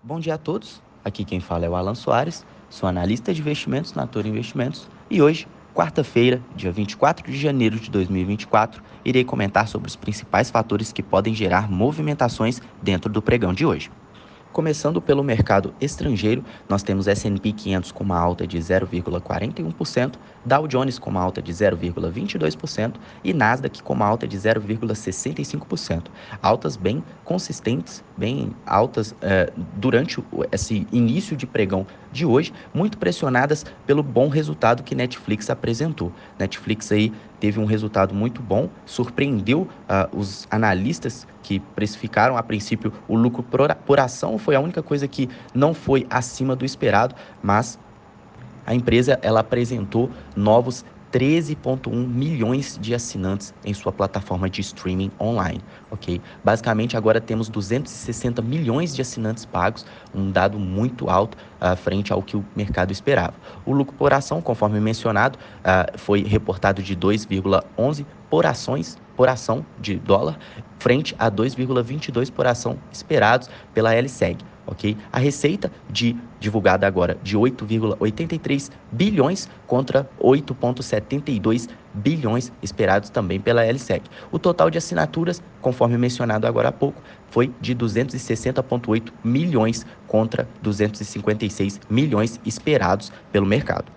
Bom dia a todos. Aqui quem fala é o Alan Soares, sou analista de investimentos na Toro Investimentos e hoje, quarta-feira, dia 24 de janeiro de 2024, irei comentar sobre os principais fatores que podem gerar movimentações dentro do pregão de hoje. Começando pelo mercado estrangeiro, nós temos S&P 500 com uma alta de 0,41%, Dow Jones com uma alta de 0,22% e Nasdaq com uma alta de 0,65%. Altas bem consistentes, bem altas eh, durante esse início de pregão de hoje, muito pressionadas pelo bom resultado que Netflix apresentou. Netflix aí teve um resultado muito bom, surpreendeu uh, os analistas que precificaram a princípio o lucro por, por ação, foi a única coisa que não foi acima do esperado, mas a empresa ela apresentou novos 13,1 milhões de assinantes em sua plataforma de streaming online, ok? Basicamente, agora temos 260 milhões de assinantes pagos, um dado muito alto uh, frente ao que o mercado esperava. O lucro por ação, conforme mencionado, uh, foi reportado de 2,11 por ações por ação de dólar, frente a 2,22 por ação esperados pela LSEG ok? A receita de divulgada agora de 8,83 bilhões contra 8,72 bilhões esperados também pela LSEG. O total de assinaturas, conforme mencionado agora há pouco, foi de 260,8 milhões contra 256 milhões esperados pelo mercado.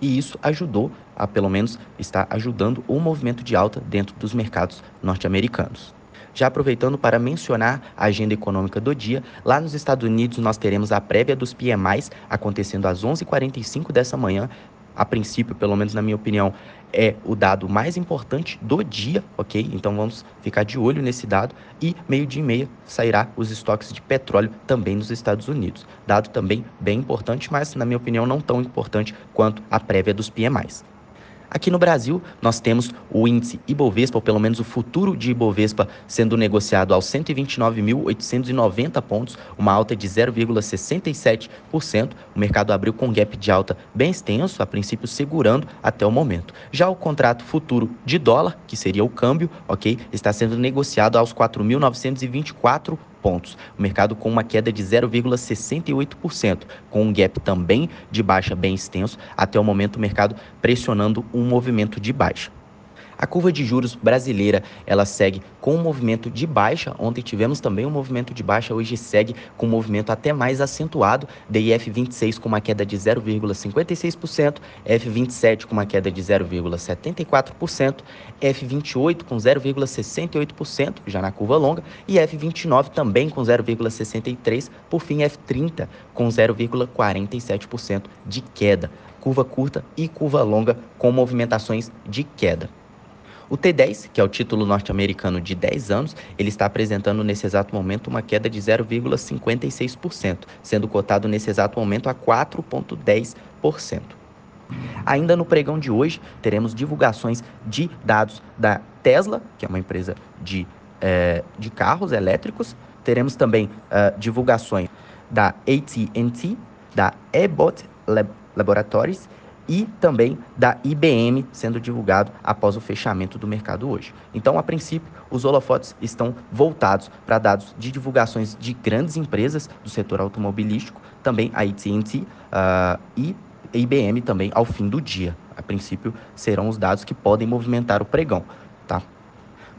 E isso ajudou a, pelo menos, está ajudando o movimento de alta dentro dos mercados norte-americanos. Já aproveitando para mencionar a agenda econômica do dia, lá nos Estados Unidos nós teremos a prévia dos PMIs acontecendo às 11h45 dessa manhã. A princípio, pelo menos na minha opinião, é o dado mais importante do dia, ok? Então vamos ficar de olho nesse dado. E meio-dia e meia sairá os estoques de petróleo também nos Estados Unidos. Dado também bem importante, mas na minha opinião não tão importante quanto a prévia dos PMIs. Aqui no Brasil, nós temos o índice Ibovespa, ou pelo menos o futuro de Ibovespa, sendo negociado aos 129.890 pontos, uma alta de 0,67%. O mercado abriu com gap de alta bem extenso, a princípio segurando até o momento. Já o contrato futuro de dólar, que seria o câmbio, ok, está sendo negociado aos 4.924 pontos. O mercado com uma queda de 0,68%, com um gap também de baixa bem extenso. Até o momento, o mercado pressionando um movimento de baixa. A curva de juros brasileira, ela segue com um movimento de baixa. Ontem tivemos também um movimento de baixa, hoje segue com um movimento até mais acentuado. DIF 26 com uma queda de 0,56%, F27 com uma queda de 0,74%, F28 com 0,68% já na curva longa e F29 também com 0,63%, por fim F30 com 0,47% de queda. Curva curta e curva longa com movimentações de queda. O T10, que é o título norte-americano de 10 anos, ele está apresentando nesse exato momento uma queda de 0,56%, sendo cotado nesse exato momento a 4,10%. Ainda no pregão de hoje, teremos divulgações de dados da Tesla, que é uma empresa de, é, de carros elétricos. Teremos também uh, divulgações da AT&T, da Abbott Laboratories e também da IBM sendo divulgado após o fechamento do mercado hoje. Então, a princípio, os holofotes estão voltados para dados de divulgações de grandes empresas do setor automobilístico, também a AT&T uh, e a IBM também ao fim do dia. A princípio, serão os dados que podem movimentar o pregão, tá?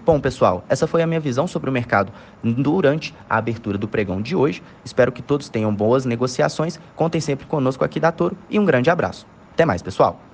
Bom, pessoal, essa foi a minha visão sobre o mercado durante a abertura do pregão de hoje. Espero que todos tenham boas negociações. Contem sempre conosco aqui da Toro e um grande abraço. Até mais, pessoal!